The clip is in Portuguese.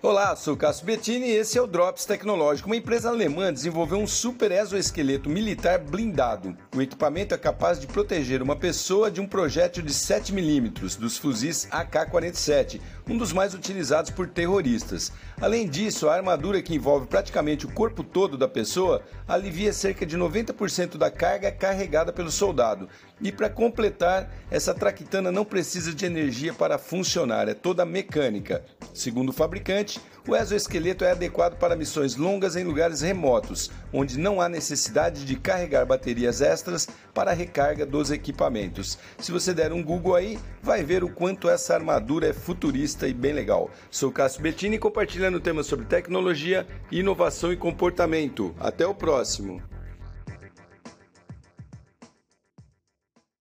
Olá, sou Cássio Bettini e esse é o Drops Tecnológico. Uma empresa alemã desenvolveu um super exoesqueleto militar blindado. O equipamento é capaz de proteger uma pessoa de um projétil de 7mm dos fuzis AK-47, um dos mais utilizados por terroristas. Além disso, a armadura que envolve praticamente o corpo todo da pessoa alivia cerca de 90% da carga carregada pelo soldado. E para completar, essa traquitana não precisa de energia para funcionar, é toda mecânica. Segundo o fabricante, o exoesqueleto é adequado para missões longas em lugares remotos, onde não há necessidade de carregar baterias extras para a recarga dos equipamentos. Se você der um Google aí, vai ver o quanto essa armadura é futurista e bem legal. Sou Cássio Bettini compartilhando temas sobre tecnologia, inovação e comportamento. Até o próximo!